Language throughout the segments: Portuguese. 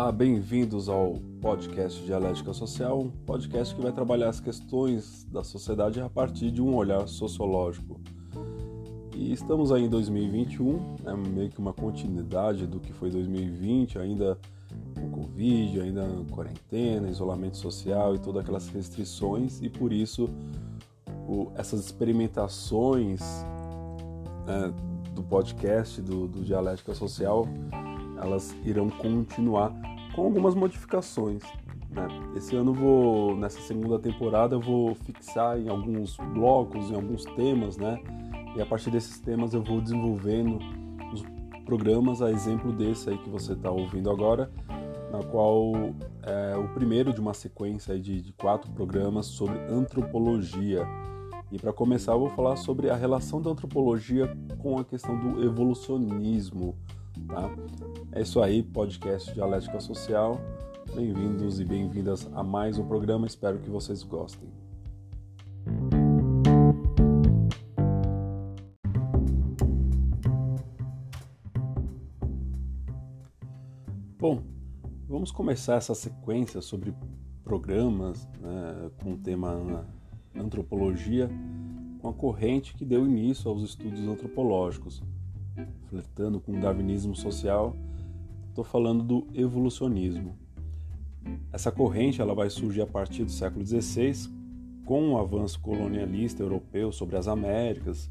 Olá, bem-vindos ao podcast Dialética Social, um podcast que vai trabalhar as questões da sociedade a partir de um olhar sociológico. E estamos aí em 2021, é meio que uma continuidade do que foi 2020, ainda com Covid, ainda quarentena, isolamento social e todas aquelas restrições, e por isso o, essas experimentações né, do podcast, do, do Dialética Social, elas irão continuar com algumas modificações. Né? Esse ano vou, nessa segunda temporada, eu vou fixar em alguns blocos, em alguns temas, né? E a partir desses temas eu vou desenvolvendo os programas, a exemplo desse aí que você está ouvindo agora, na qual é o primeiro de uma sequência de, de quatro programas sobre antropologia. E para começar, eu vou falar sobre a relação da antropologia com a questão do evolucionismo. Tá? É isso aí, podcast Dialética Social. Bem-vindos e bem-vindas a mais um programa. Espero que vocês gostem. Bom, vamos começar essa sequência sobre programas né, com o tema antropologia com a corrente que deu início aos estudos antropológicos, flertando com o darwinismo social. Estou falando do evolucionismo. Essa corrente ela vai surgir a partir do século XVI, com o avanço colonialista europeu sobre as Américas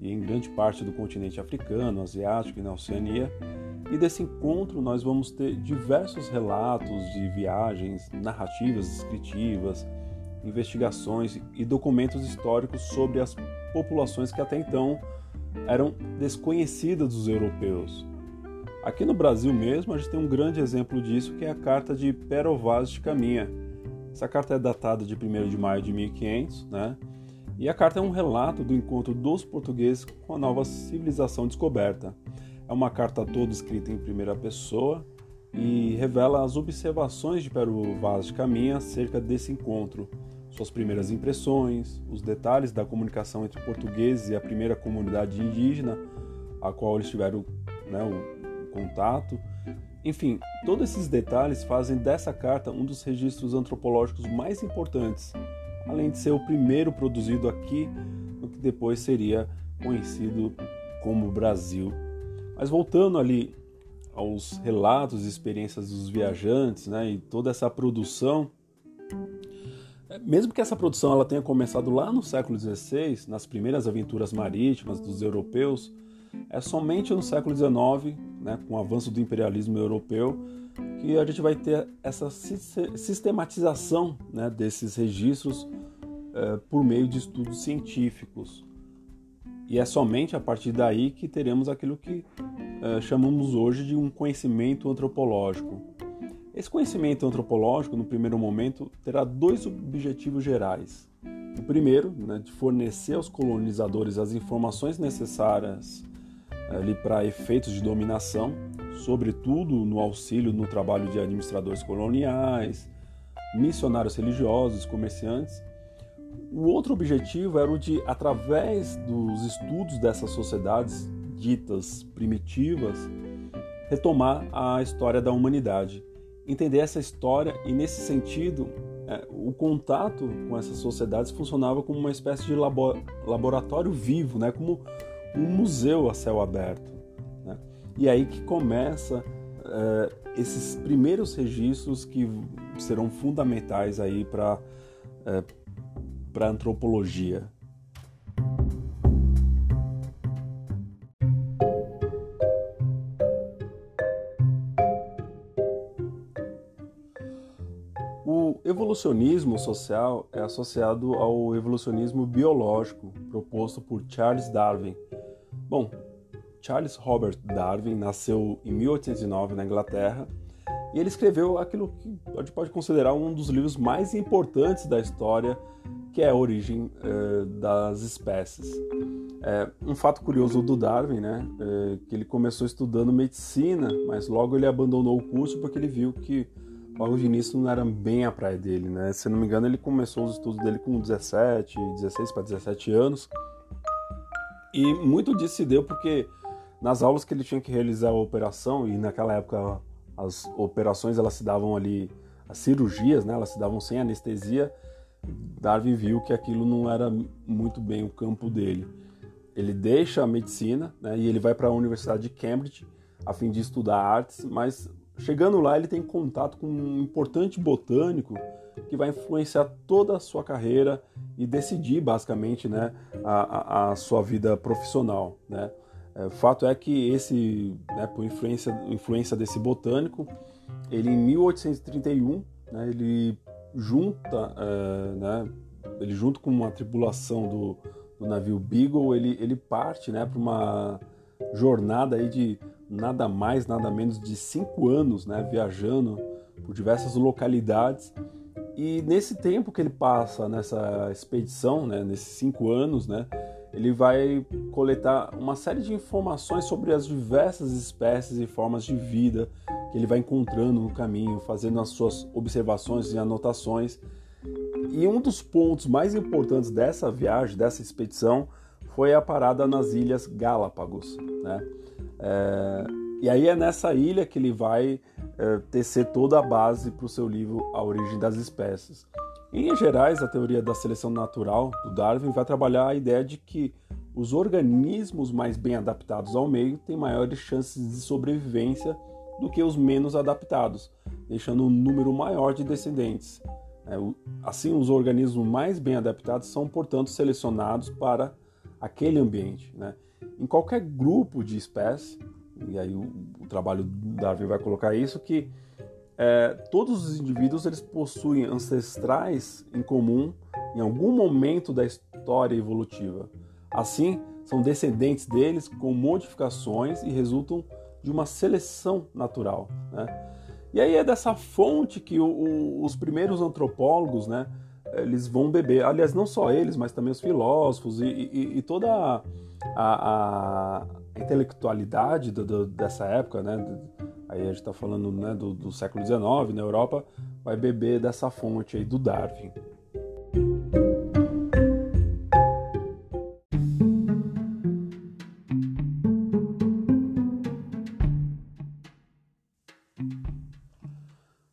e em grande parte do continente africano, asiático e na Oceania. E desse encontro nós vamos ter diversos relatos de viagens, narrativas descritivas, investigações e documentos históricos sobre as populações que até então eram desconhecidas dos europeus. Aqui no Brasil mesmo, a gente tem um grande exemplo disso, que é a Carta de Pero Vaz de Caminha. Essa carta é datada de 1 de maio de 1500, né? E a carta é um relato do encontro dos portugueses com a nova civilização descoberta. É uma carta toda escrita em primeira pessoa e revela as observações de Pero Vaz de Caminha acerca desse encontro, suas primeiras impressões, os detalhes da comunicação entre portugueses e a primeira comunidade indígena a qual eles tiveram né, o, contato. Enfim, todos esses detalhes fazem dessa carta um dos registros antropológicos mais importantes, além de ser o primeiro produzido aqui no que depois seria conhecido como Brasil. Mas voltando ali aos relatos e experiências dos viajantes, né, e toda essa produção, mesmo que essa produção ela tenha começado lá no século XVI, nas primeiras aventuras marítimas dos europeus, é somente no século XIX, né, com o avanço do imperialismo europeu, que a gente vai ter essa sistematização né, desses registros é, por meio de estudos científicos. E é somente a partir daí que teremos aquilo que é, chamamos hoje de um conhecimento antropológico. Esse conhecimento antropológico, no primeiro momento, terá dois objetivos gerais. O primeiro, né, de fornecer aos colonizadores as informações necessárias eh, para efeitos de dominação, sobretudo no auxílio no trabalho de administradores coloniais, missionários religiosos, comerciantes. O outro objetivo era o de, através dos estudos dessas sociedades ditas primitivas, retomar a história da humanidade entender essa história e nesse sentido é, o contato com essas sociedades funcionava como uma espécie de labo laboratório vivo, né? como um museu a céu aberto. Né? E aí que começa é, esses primeiros registros que serão fundamentais aí para é, para antropologia. Evolucionismo social é associado ao evolucionismo biológico proposto por Charles Darwin. Bom, Charles Robert Darwin nasceu em 1809 na Inglaterra e ele escreveu aquilo que a gente pode considerar um dos livros mais importantes da história, que é a origem eh, das espécies. É, um fato curioso do Darwin, né, é que ele começou estudando medicina, mas logo ele abandonou o curso porque ele viu que logo de início não era bem a praia dele, né? Se não me engano, ele começou os estudos dele com 17, 16 para 17 anos. E muito disso se deu porque nas aulas que ele tinha que realizar a operação, e naquela época as operações elas se davam ali, as cirurgias, né, elas se davam sem anestesia. Darwin viu que aquilo não era muito bem o campo dele. Ele deixa a medicina né, e ele vai para a Universidade de Cambridge a fim de estudar artes, mas chegando lá ele tem contato com um importante botânico que vai influenciar toda a sua carreira e decidir basicamente né, a, a, sua vida profissional. Né. É, o fato é que esse, né, por influência, influência desse botânico, ele em 1831, né, ele junta, é, né, ele junto com uma tripulação do, do navio Beagle, ele, ele parte né, para uma jornada aí de nada mais, nada menos de cinco anos, né, viajando por diversas localidades. E nesse tempo que ele passa nessa expedição, né, nesses cinco anos, né, ele vai coletar uma série de informações sobre as diversas espécies e formas de vida que ele vai encontrando no caminho, fazendo as suas observações e anotações. E um dos pontos mais importantes dessa viagem, dessa expedição, foi a parada nas Ilhas Galápagos. Né? É, e aí é nessa ilha que ele vai é, tecer toda a base para o seu livro A Origem das Espécies. Em gerais, a teoria da seleção natural do Darwin vai trabalhar a ideia de que os organismos mais bem adaptados ao meio têm maiores chances de sobrevivência do que os menos adaptados, deixando um número maior de descendentes. É, assim, os organismos mais bem adaptados são, portanto, selecionados para aquele ambiente. Né? Em qualquer grupo de espécies, e aí o, o trabalho do Darwin vai colocar isso, que é, todos os indivíduos eles possuem ancestrais em comum em algum momento da história evolutiva. Assim, são descendentes deles com modificações e resultam de uma seleção natural. Né? E aí é dessa fonte que o, o, os primeiros antropólogos, né, eles vão beber. Aliás, não só eles, mas também os filósofos e, e, e toda a, a, a intelectualidade do, do, dessa época, né, aí a gente está falando né, do, do, século XIX na Europa, vai beber dessa fonte aí do Darwin.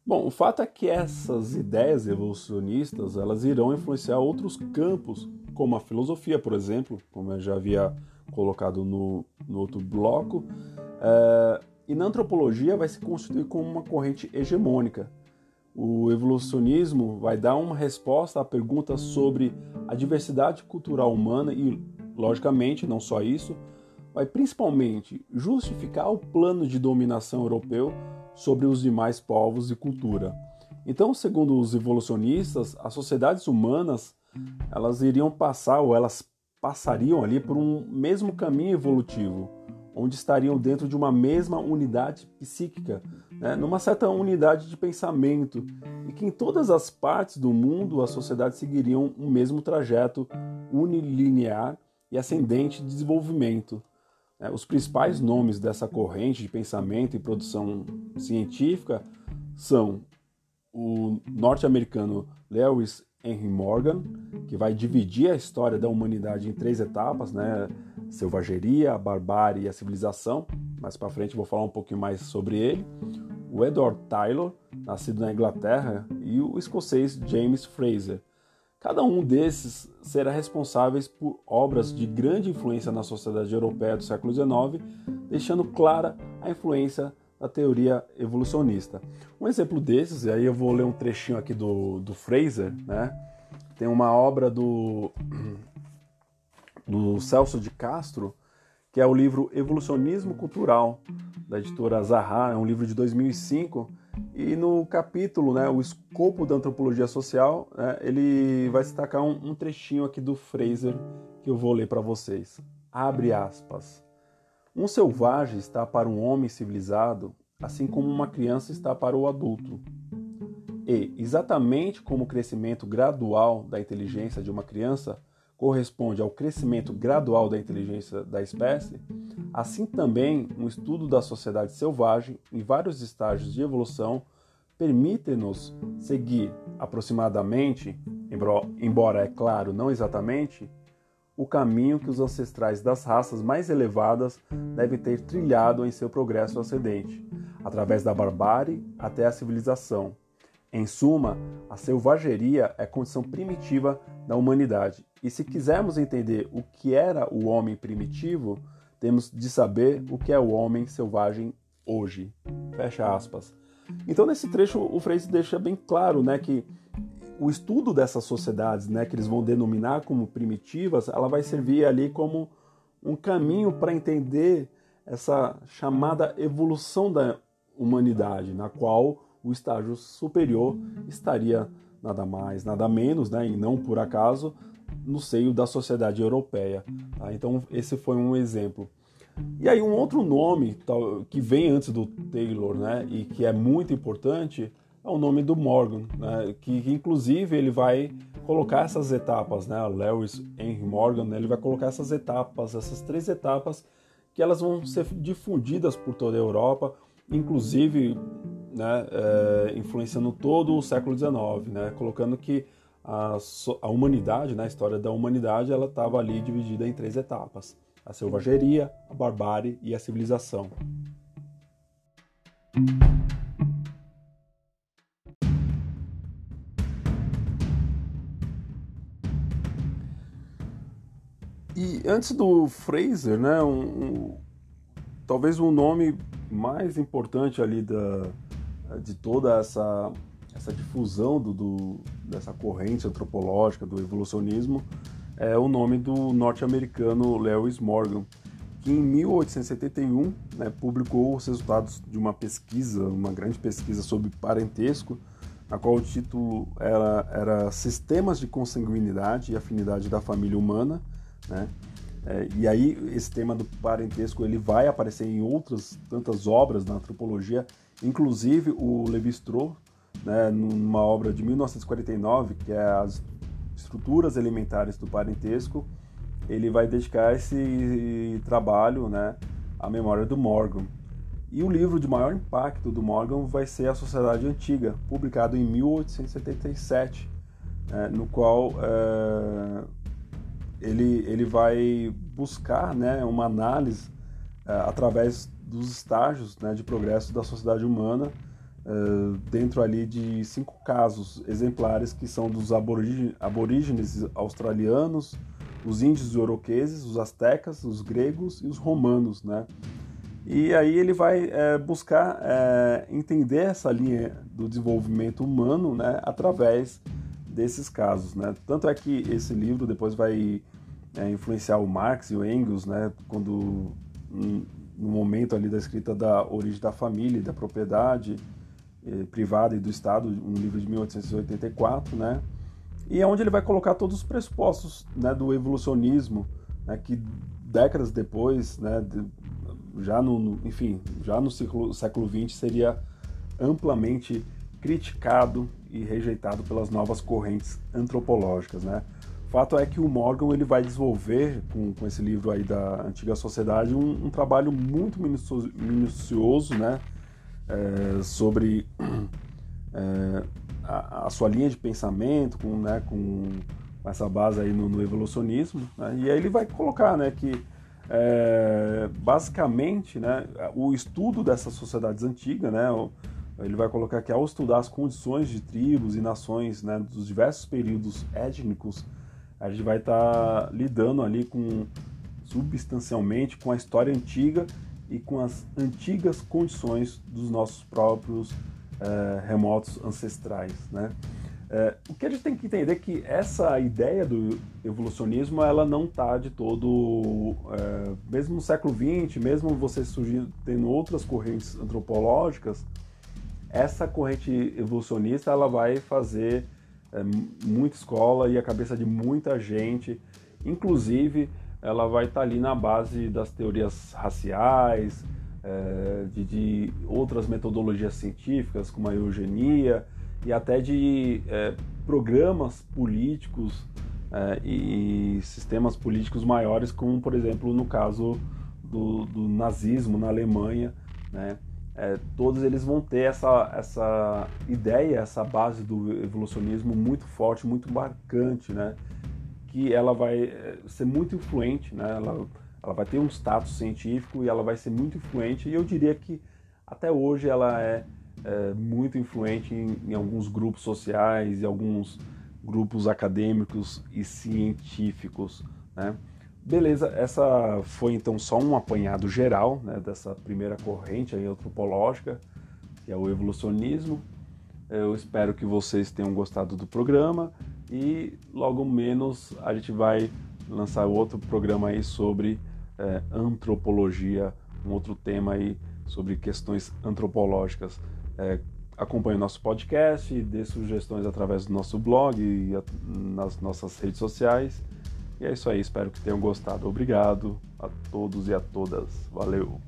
Bom, o fato é que essas ideias evolucionistas elas irão influenciar outros campos, como a filosofia, por exemplo, como eu já havia colocado no, no outro bloco. É, e na antropologia vai se constituir como uma corrente hegemônica. O evolucionismo vai dar uma resposta à pergunta sobre a diversidade cultural humana e, logicamente, não só isso, vai principalmente justificar o plano de dominação europeu sobre os demais povos e cultura. Então, segundo os evolucionistas, as sociedades humanas elas iriam passar ou elas passariam ali por um mesmo caminho evolutivo, onde estariam dentro de uma mesma unidade psíquica, né, numa certa unidade de pensamento, e que em todas as partes do mundo as sociedades seguiriam um mesmo trajeto unilinear e ascendente de desenvolvimento. É, os principais nomes dessa corrente de pensamento e produção científica são o norte-americano Lewis Henry Morgan, que vai dividir a história da humanidade em três etapas, né? selvageria, a barbárie e a civilização. Mais para frente vou falar um pouquinho mais sobre ele. O Edward Taylor, nascido na Inglaterra, e o escocês James Fraser. Cada um desses será responsável por obras de grande influência na sociedade europeia do século XIX, deixando clara a influência da teoria evolucionista. Um exemplo desses, e aí eu vou ler um trechinho aqui do, do Fraser, né? Tem uma obra do do Celso de Castro, que é o livro Evolucionismo Cultural, da editora Zaha, é um livro de 2005, e no capítulo, né, o escopo da antropologia social, né, ele vai destacar um, um trechinho aqui do Fraser que eu vou ler para vocês. Abre aspas. Um selvagem está para um homem civilizado, assim como uma criança está para o adulto. E, exatamente como o crescimento gradual da inteligência de uma criança corresponde ao crescimento gradual da inteligência da espécie, assim também um estudo da sociedade selvagem em vários estágios de evolução permite-nos seguir aproximadamente, embora é claro não exatamente, o caminho que os ancestrais das raças mais elevadas devem ter trilhado em seu progresso ascendente, através da barbárie até a civilização. Em suma, a selvageria é condição primitiva da humanidade. E se quisermos entender o que era o homem primitivo, temos de saber o que é o homem selvagem hoje. Fecha aspas. Então, nesse trecho, o Freire deixa bem claro né, que o estudo dessas sociedades, né, que eles vão denominar como primitivas, ela vai servir ali como um caminho para entender essa chamada evolução da humanidade, na qual o estágio superior estaria nada mais, nada menos, né, e não por acaso, no seio da sociedade europeia. Tá? Então, esse foi um exemplo. E aí, um outro nome que vem antes do Taylor, né, e que é muito importante, é o nome do Morgan, né, que, que, inclusive ele vai colocar essas etapas, né, Lewis Henry Morgan, né, ele vai colocar essas etapas, essas três etapas, que elas vão ser difundidas por toda a Europa, inclusive né, é, influenciando todo o século XIX, né, colocando que a, a humanidade, né, a história da humanidade, ela estava ali dividida em três etapas: a selvageria, a barbárie e a civilização. E antes do Fraser, né, um, um, talvez o um nome mais importante ali da, de toda essa, essa difusão do, do, dessa corrente antropológica do evolucionismo é o nome do norte-americano Lewis Morgan, que em 1871 né, publicou os resultados de uma pesquisa, uma grande pesquisa sobre parentesco, na qual o título era, era Sistemas de Consanguinidade e Afinidade da Família Humana, né? É, e aí esse tema do parentesco ele vai aparecer em outras tantas obras na antropologia Inclusive, o Levi-Strauss, né, numa obra de 1949, que é As Estruturas Elementares do Parentesco, ele vai dedicar esse trabalho né, à memória do Morgan. E o livro de maior impacto do Morgan vai ser A Sociedade Antiga, publicado em 1877, né, no qual é, ele, ele vai buscar né, uma análise é, através dos estágios né, de progresso da sociedade humana uh, dentro ali de cinco casos exemplares que são dos aborígenes australianos, os índios oroqueses, os astecas, os gregos e os romanos, né? E aí ele vai é, buscar é, entender essa linha do desenvolvimento humano, né, através desses casos, né? Tanto é que esse livro depois vai é, influenciar o Marx e o Engels, né, quando no momento ali da escrita da origem da família e da propriedade eh, privada e do Estado, um livro de 1884, né? E é onde ele vai colocar todos os pressupostos né, do evolucionismo, né, que décadas depois, né, de, já no, no, enfim, já no século, século XX seria amplamente criticado e rejeitado pelas novas correntes antropológicas, né? Fato é que o Morgan ele vai desenvolver com, com esse livro aí da antiga sociedade um, um trabalho muito minucioso, minucioso né, é, sobre é, a, a, sua linha de pensamento com, né, com essa base aí no, no evolucionismo né, e aí ele vai colocar né, que é, basicamente né, o estudo dessas sociedades antigas né, ele vai colocar que ao estudar as condições de tribos e nações né, dos diversos períodos étnicos a gente vai estar tá lidando ali com substancialmente com a história antiga e com as antigas condições dos nossos próprios é, remotos ancestrais, né? É, o que a gente tem que entender é que essa ideia do evolucionismo ela não está de todo, é, mesmo no século XX, mesmo você surgindo tendo outras correntes antropológicas, essa corrente evolucionista ela vai fazer é, muita escola e a cabeça de muita gente. Inclusive, ela vai estar tá ali na base das teorias raciais, é, de, de, outras metodologias científicas, como a eugenia, e até de é, programas políticos é, e sistemas políticos maiores, como, por exemplo, no caso do, do nazismo na Alemanha, né? É, todos eles vão ter essa, essa ideia, essa base do evolucionismo muito forte, muito marcante, né? que ela vai eh, ser muito influente, né? ela, ela vai ter um status científico e ela vai ser muito influente, e eu diria que até hoje ela é, é muito influente em, em, alguns grupos sociais e alguns grupos acadêmicos e científicos. Né? Beleza, essa foi então só um apanhado geral né, dessa primeira corrente antropológica, que é o evolucionismo. Eu espero que vocês tenham gostado do programa e logo menos a gente vai lançar outro programa aí sobre é, antropologia, um outro tema aí sobre questões antropológicas. É, acompanhe o nosso podcast, dê sugestões através do nosso blog e nas nossas redes sociais. E é isso aí, espero que tenham gostado. Obrigado a todos e a todas. Valeu!